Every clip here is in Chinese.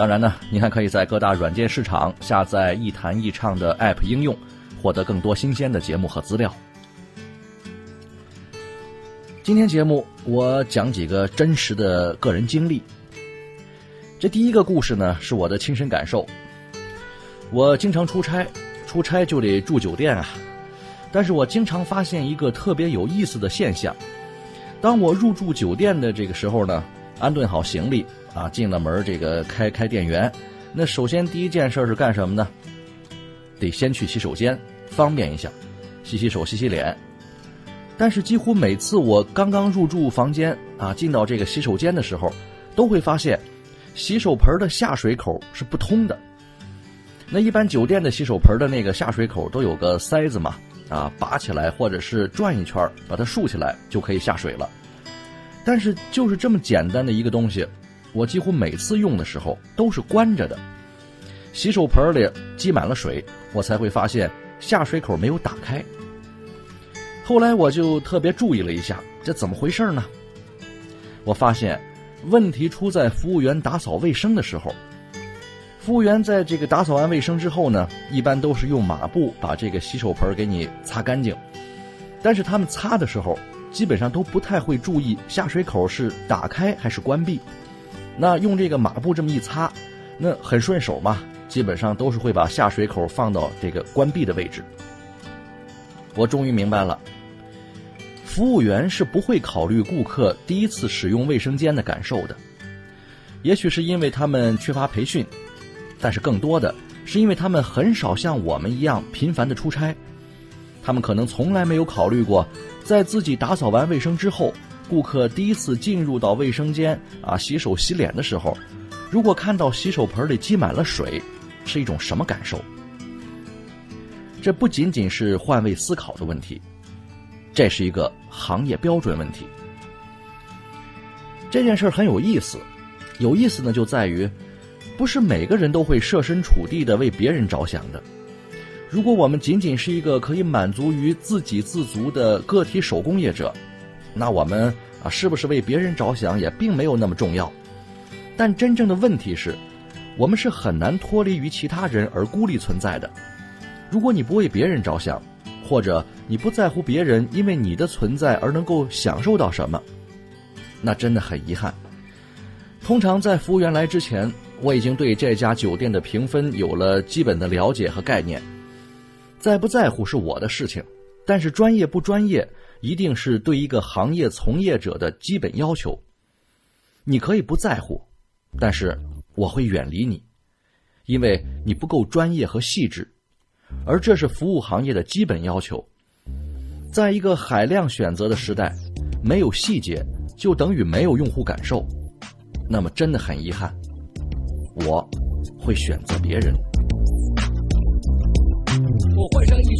当然呢，您还可以在各大软件市场下载“一弹一唱”的 App 应用，获得更多新鲜的节目和资料。今天节目我讲几个真实的个人经历。这第一个故事呢，是我的亲身感受。我经常出差，出差就得住酒店啊。但是我经常发现一个特别有意思的现象。当我入住酒店的这个时候呢，安顿好行李啊，进了门，这个开开电源，那首先第一件事是干什么呢？得先去洗手间，方便一下，洗洗手、洗洗脸。但是几乎每次我刚刚入住房间啊，进到这个洗手间的时候，都会发现洗手盆的下水口是不通的。那一般酒店的洗手盆的那个下水口都有个塞子嘛。啊，拔起来或者是转一圈，把它竖起来就可以下水了。但是就是这么简单的一个东西，我几乎每次用的时候都是关着的。洗手盆里积满了水，我才会发现下水口没有打开。后来我就特别注意了一下，这怎么回事呢？我发现问题出在服务员打扫卫生的时候。服务员在这个打扫完卫生之后呢，一般都是用抹布把这个洗手盆给你擦干净。但是他们擦的时候，基本上都不太会注意下水口是打开还是关闭。那用这个抹布这么一擦，那很顺手嘛，基本上都是会把下水口放到这个关闭的位置。我终于明白了，服务员是不会考虑顾客第一次使用卫生间的感受的。也许是因为他们缺乏培训。但是更多的是因为他们很少像我们一样频繁的出差，他们可能从来没有考虑过，在自己打扫完卫生之后，顾客第一次进入到卫生间啊洗手洗脸的时候，如果看到洗手盆里积满了水，是一种什么感受？这不仅仅是换位思考的问题，这是一个行业标准问题。这件事很有意思，有意思呢就在于。不是每个人都会设身处地的为别人着想的。如果我们仅仅是一个可以满足于自给自足的个体手工业者，那我们啊是不是为别人着想也并没有那么重要。但真正的问题是，我们是很难脱离于其他人而孤立存在的。如果你不为别人着想，或者你不在乎别人因为你的存在而能够享受到什么，那真的很遗憾。通常在服务员来之前。我已经对这家酒店的评分有了基本的了解和概念，在不在乎是我的事情，但是专业不专业，一定是对一个行业从业者的基本要求。你可以不在乎，但是我会远离你，因为你不够专业和细致，而这是服务行业的基本要求。在一个海量选择的时代，没有细节就等于没有用户感受，那么真的很遗憾。我会选择别人。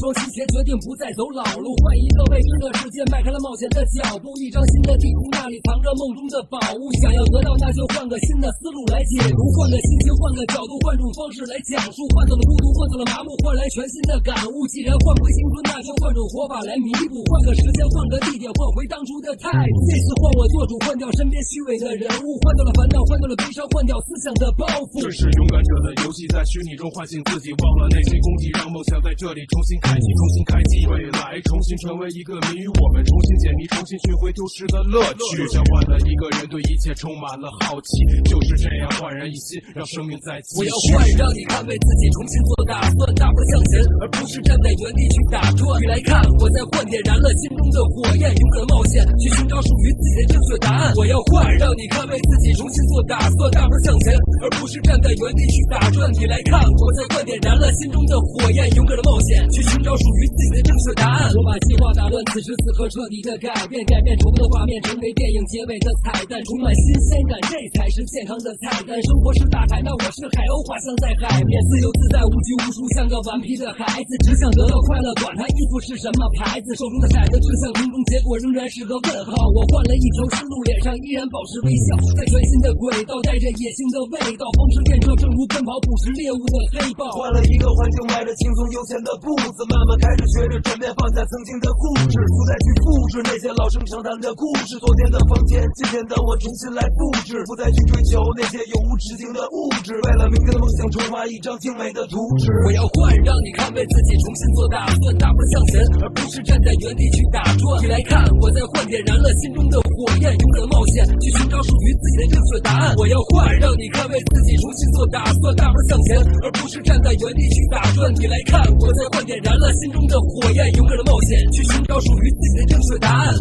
双新鞋，决定不再走老路，换一个未知的世界，迈开了冒险的脚步。一张新的地图，那里藏着梦中的宝物。想要得到，那就换个新的思路来解读，换个心情，换个角度，换种方式来讲述。换走了孤独，换走了麻木，换来全新的感悟。既然换回青春，那就换种活法来弥补。换个时间，换个地点，换回当初的态度。这次换我做主，换掉身边虚伪的人物，换掉了烦恼，换掉了悲伤，换掉思想的包袱。这是勇敢者的游戏，在虚拟中唤醒自己，忘了内心攻击，让梦想在这里重新开。开启，重新开启未来，重新成为一个谜语，我们重新解谜，重新寻回丢失的乐趣。就像换了一个人，对一切充满了好奇，就是这样焕然一新，让生命再继我要。换，让你看，为自己重新做打算，大步向前，而不是站在原地去打转。你来看，我在换，点燃了心的火焰，勇敢的冒险，去寻找属于自己的正确答案。我要换，让你看，为自己重新做打算，大步向前，而不是站在原地去打转。你来看，我在换，点燃了心中的火焰，勇敢的冒险，去寻找属于自己的正确答案。我把计划打乱，此时此刻彻底的改变，改变重复的画面，成为电影结尾的彩蛋，充满新鲜感，这才是健康的菜单。生活是大海，那我是海鸥，滑翔在海面，自由自在，无拘无束，像个顽皮的孩子，只想得到快乐，管他衣服是什么牌子。手中的骰子向空中，结果仍然是个问号。我换了一条新路，脸上依然保持微笑，在全新的轨道，带着野性的味道，风驰电掣，正如奔跑捕食猎物的黑豹。换了一个环境，迈着轻松悠闲的步子，慢慢开始学着转变，放下曾经的固执，不再去复制那些老生常谈的故事。昨天的房间，今天的我重新来布置，不再去追求那些永无止境的物质，为了明天的梦想，重画一张精美的图纸。我要换，让你看，为自己重新做打算，大步向前，而不是站在原地去打转。你来看，我在换，点燃了心中的火焰，勇敢的冒险，去寻找属于自己的正确答案。我要换，让你看，为自己重新做打算，大步向前，而不是站在原地去打转。你来看，我在换，点燃了心中的火焰，勇敢的冒险，去寻找属于自己的正确答案。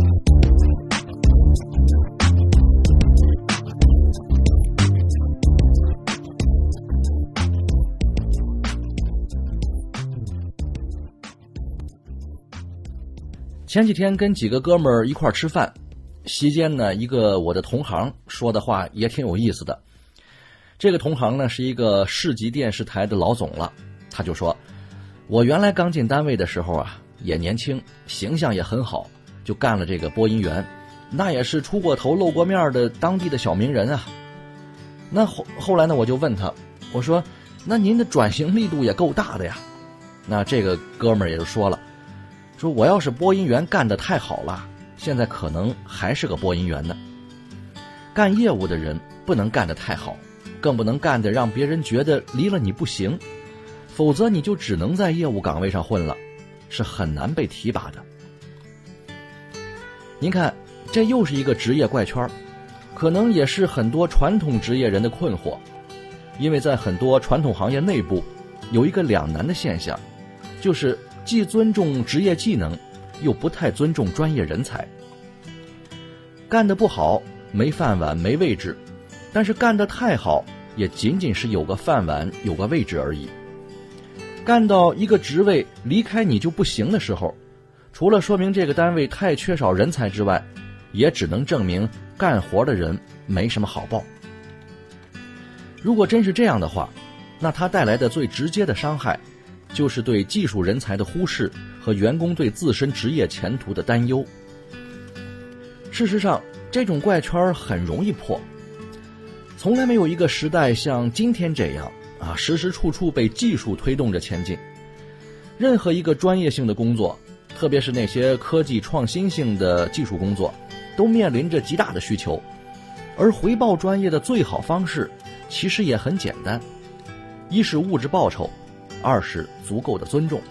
前几天跟几个哥们儿一块儿吃饭，席间呢，一个我的同行说的话也挺有意思的。这个同行呢是一个市级电视台的老总了，他就说：“我原来刚进单位的时候啊，也年轻，形象也很好，就干了这个播音员，那也是出过头露过面的当地的小名人啊。那后后来呢，我就问他，我说：那您的转型力度也够大的呀？那这个哥们儿也就说了。”说我要是播音员干得太好了，现在可能还是个播音员呢。干业务的人不能干得太好，更不能干得让别人觉得离了你不行，否则你就只能在业务岗位上混了，是很难被提拔的。您看，这又是一个职业怪圈可能也是很多传统职业人的困惑，因为在很多传统行业内部，有一个两难的现象，就是。既尊重职业技能，又不太尊重专业人才。干得不好，没饭碗，没位置；但是干得太好，也仅仅是有个饭碗，有个位置而已。干到一个职位离开你就不行的时候，除了说明这个单位太缺少人才之外，也只能证明干活的人没什么好报。如果真是这样的话，那它带来的最直接的伤害。就是对技术人才的忽视和员工对自身职业前途的担忧。事实上，这种怪圈很容易破。从来没有一个时代像今天这样啊，时时处处被技术推动着前进。任何一个专业性的工作，特别是那些科技创新性的技术工作，都面临着极大的需求。而回报专业的最好方式，其实也很简单：一是物质报酬。二是足够的尊重。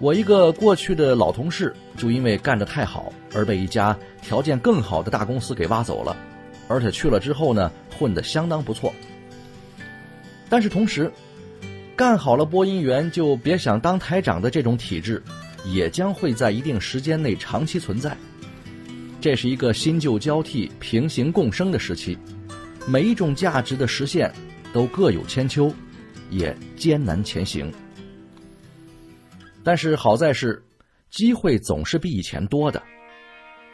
我一个过去的老同事，就因为干得太好，而被一家条件更好的大公司给挖走了，而且去了之后呢，混得相当不错。但是同时，干好了播音员就别想当台长的这种体制，也将会在一定时间内长期存在。这是一个新旧交替、平行共生的时期，每一种价值的实现都各有千秋。也艰难前行，但是好在是，机会总是比以前多的。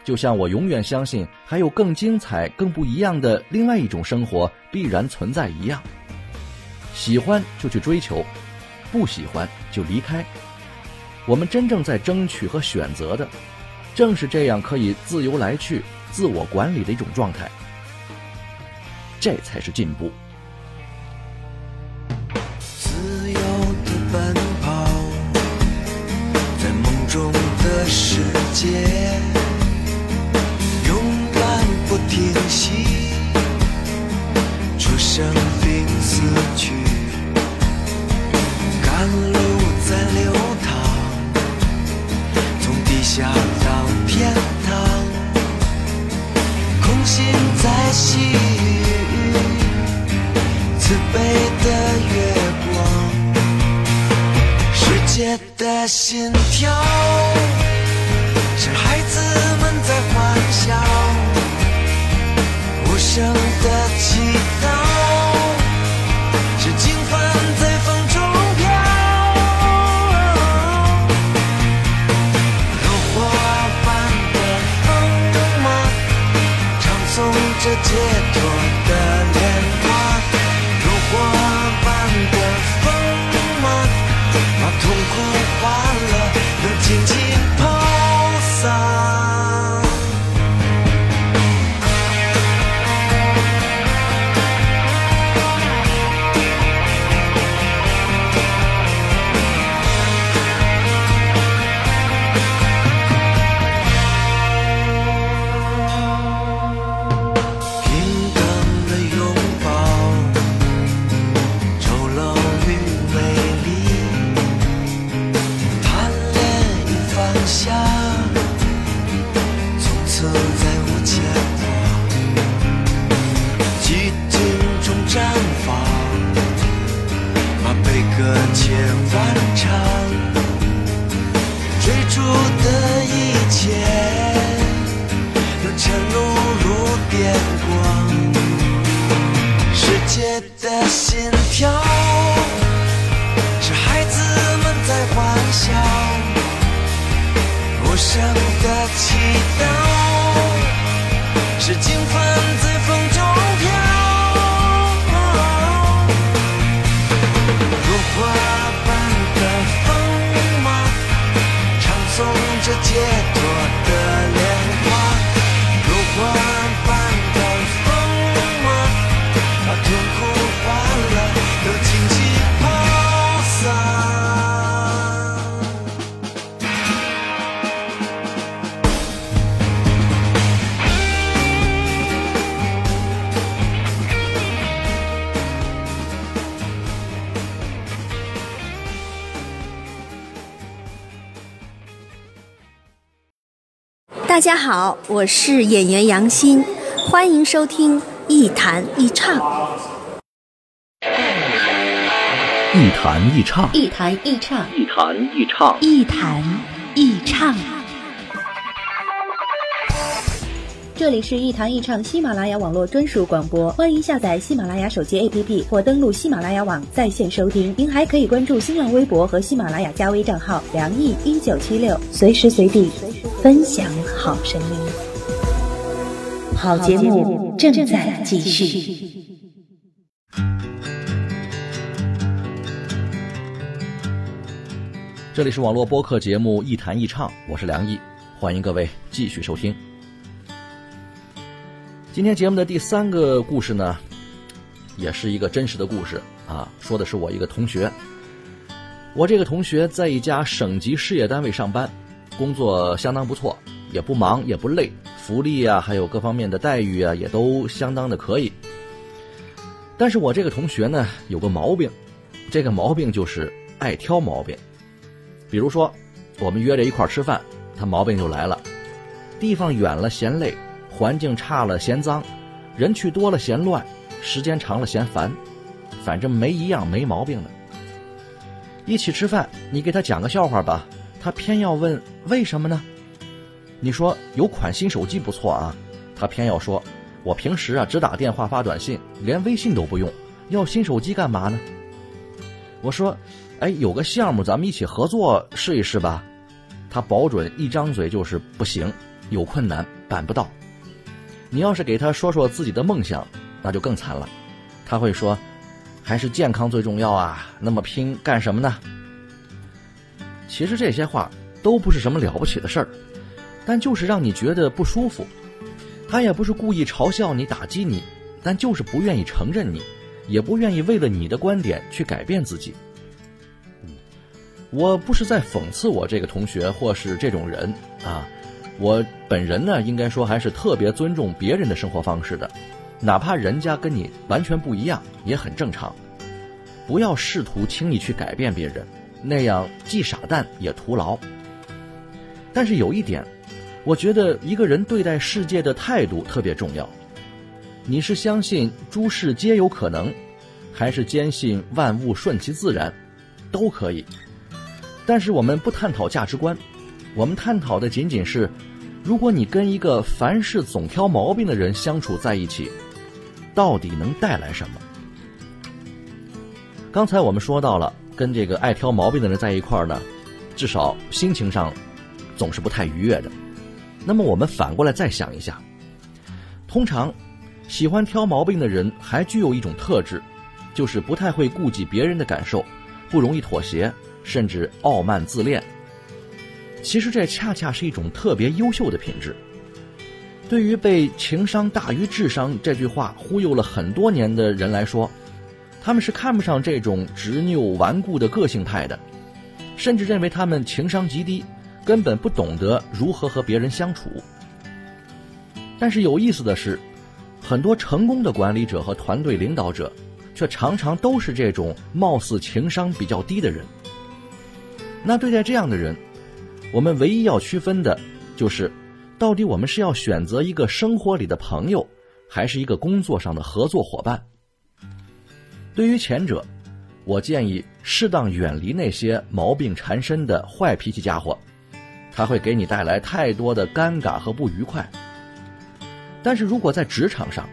就像我永远相信还有更精彩、更不一样的另外一种生活必然存在一样。喜欢就去追求，不喜欢就离开。我们真正在争取和选择的，正是这样可以自由来去、自我管理的一种状态。这才是进步。世是大家好，我是演员杨欣，欢迎收听一弹一唱。一弹一唱，一弹一唱，一弹一唱，一弹一唱。这里是一谈一唱喜马拉雅网络专属广播，欢迎下载喜马拉雅手机 APP 或登录喜马拉雅网在线收听。您还可以关注新浪微博和喜马拉雅加微账号“梁毅一九七六”，随时随地分享好声音。好节目正在继续。这里是网络播客节目《一弹一唱》，我是梁毅，欢迎各位继续收听。今天节目的第三个故事呢，也是一个真实的故事啊，说的是我一个同学。我这个同学在一家省级事业单位上班，工作相当不错，也不忙也不累，福利啊还有各方面的待遇啊也都相当的可以。但是我这个同学呢有个毛病，这个毛病就是爱挑毛病。比如说，我们约着一块儿吃饭，他毛病就来了：地方远了嫌累，环境差了嫌脏，人去多了嫌乱，时间长了嫌烦，反正没一样没毛病的。一起吃饭，你给他讲个笑话吧，他偏要问为什么呢？你说有款新手机不错啊，他偏要说，我平时啊只打电话发短信，连微信都不用，要新手机干嘛呢？我说，哎，有个项目咱们一起合作试一试吧。他保准一张嘴就是不行，有困难办不到。你要是给他说说自己的梦想，那就更惨了。他会说，还是健康最重要啊，那么拼干什么呢？其实这些话都不是什么了不起的事儿，但就是让你觉得不舒服。他也不是故意嘲笑你、打击你，但就是不愿意承认你。也不愿意为了你的观点去改变自己。我不是在讽刺我这个同学或是这种人啊，我本人呢，应该说还是特别尊重别人的生活方式的，哪怕人家跟你完全不一样，也很正常。不要试图轻易去改变别人，那样既傻蛋也徒劳。但是有一点，我觉得一个人对待世界的态度特别重要。你是相信诸事皆有可能，还是坚信万物顺其自然，都可以。但是我们不探讨价值观，我们探讨的仅仅是，如果你跟一个凡事总挑毛病的人相处在一起，到底能带来什么？刚才我们说到了，跟这个爱挑毛病的人在一块儿呢，至少心情上总是不太愉悦的。那么我们反过来再想一下，通常喜欢挑毛病的人还具有一种特质，就是不太会顾及别人的感受，不容易妥协，甚至傲慢自恋。其实这恰恰是一种特别优秀的品质。对于被“情商大于智商”这句话忽悠了很多年的人来说，他们是看不上这种执拗顽固的个性派的，甚至认为他们情商极低，根本不懂得如何和别人相处。但是有意思的是，很多成功的管理者和团队领导者，却常常都是这种貌似情商比较低的人。那对待这样的人，我们唯一要区分的，就是到底我们是要选择一个生活里的朋友，还是一个工作上的合作伙伴。对于前者，我建议适当远离那些毛病缠身的坏脾气家伙，他会给你带来太多的尴尬和不愉快。但是如果在职场上，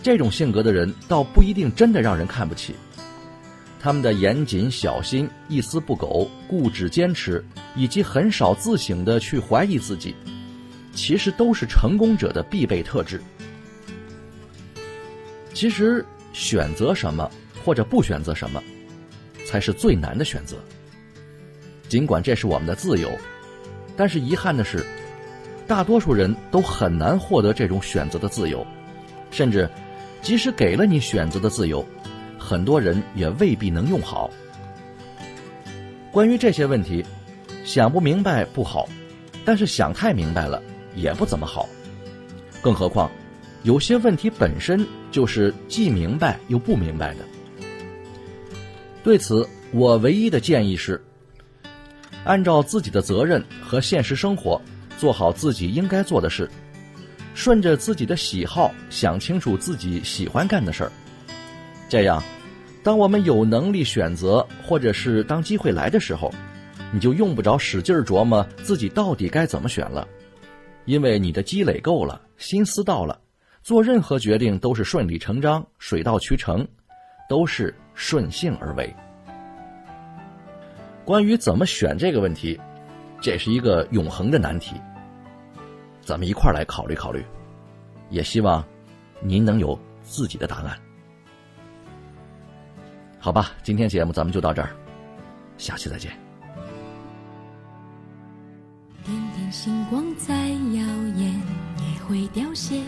这种性格的人倒不一定真的让人看不起。他们的严谨、小心、一丝不苟、固执、坚持，以及很少自省的去怀疑自己，其实都是成功者的必备特质。其实选择什么或者不选择什么，才是最难的选择。尽管这是我们的自由，但是遗憾的是，大多数人都很难获得这种选择的自由，甚至即使给了你选择的自由。很多人也未必能用好。关于这些问题，想不明白不好，但是想太明白了也不怎么好。更何况，有些问题本身就是既明白又不明白的。对此，我唯一的建议是：按照自己的责任和现实生活，做好自己应该做的事，顺着自己的喜好，想清楚自己喜欢干的事儿，这样。当我们有能力选择，或者是当机会来的时候，你就用不着使劲琢磨自己到底该怎么选了，因为你的积累够了，心思到了，做任何决定都是顺理成章、水到渠成，都是顺性而为。关于怎么选这个问题，这是一个永恒的难题，咱们一块儿来考虑考虑，也希望您能有自己的答案。好吧，今天节目咱们就到这儿，下期再见。点点星光再耀眼也会凋谢，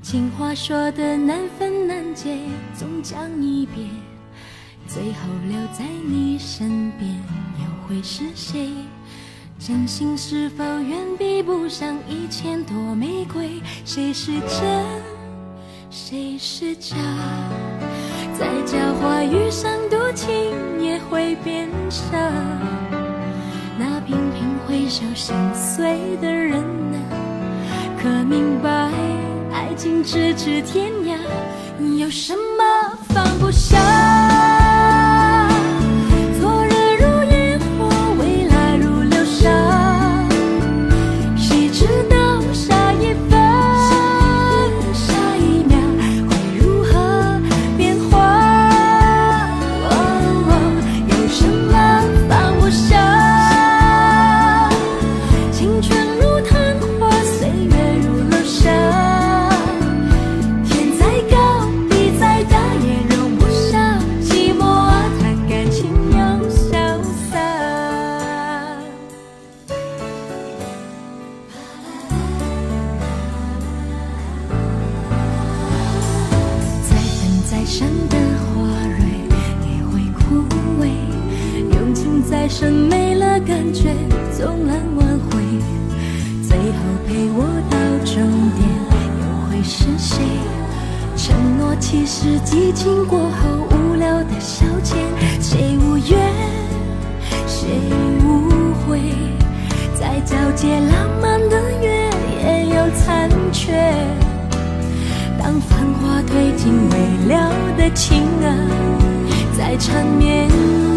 情话说的难分难解，总讲一遍，最后留在你身边又会是谁？真心是否远比不上一千朵玫瑰？谁是真，谁是假？再狡猾遇上多情也会变傻，那频频回首心碎的人啊，可明白爱情咫尺天涯，有什么放不下？繁华褪尽未了的情啊再缠绵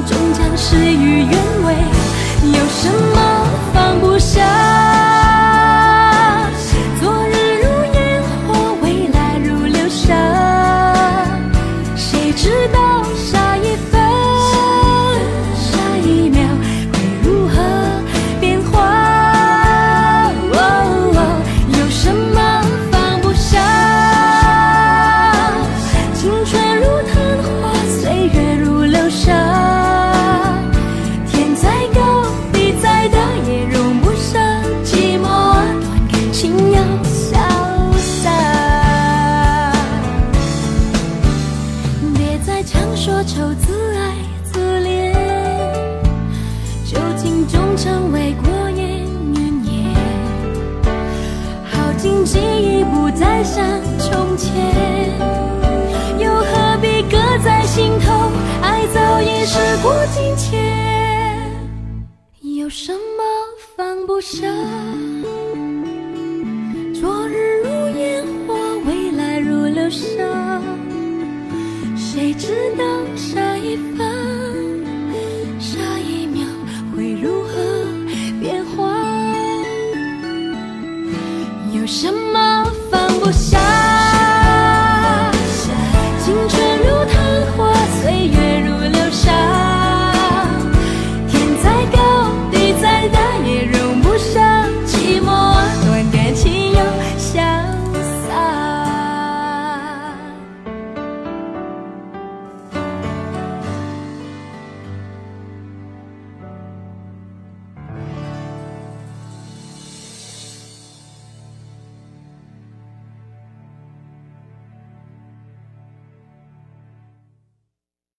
终将事与愿违有什么放不下？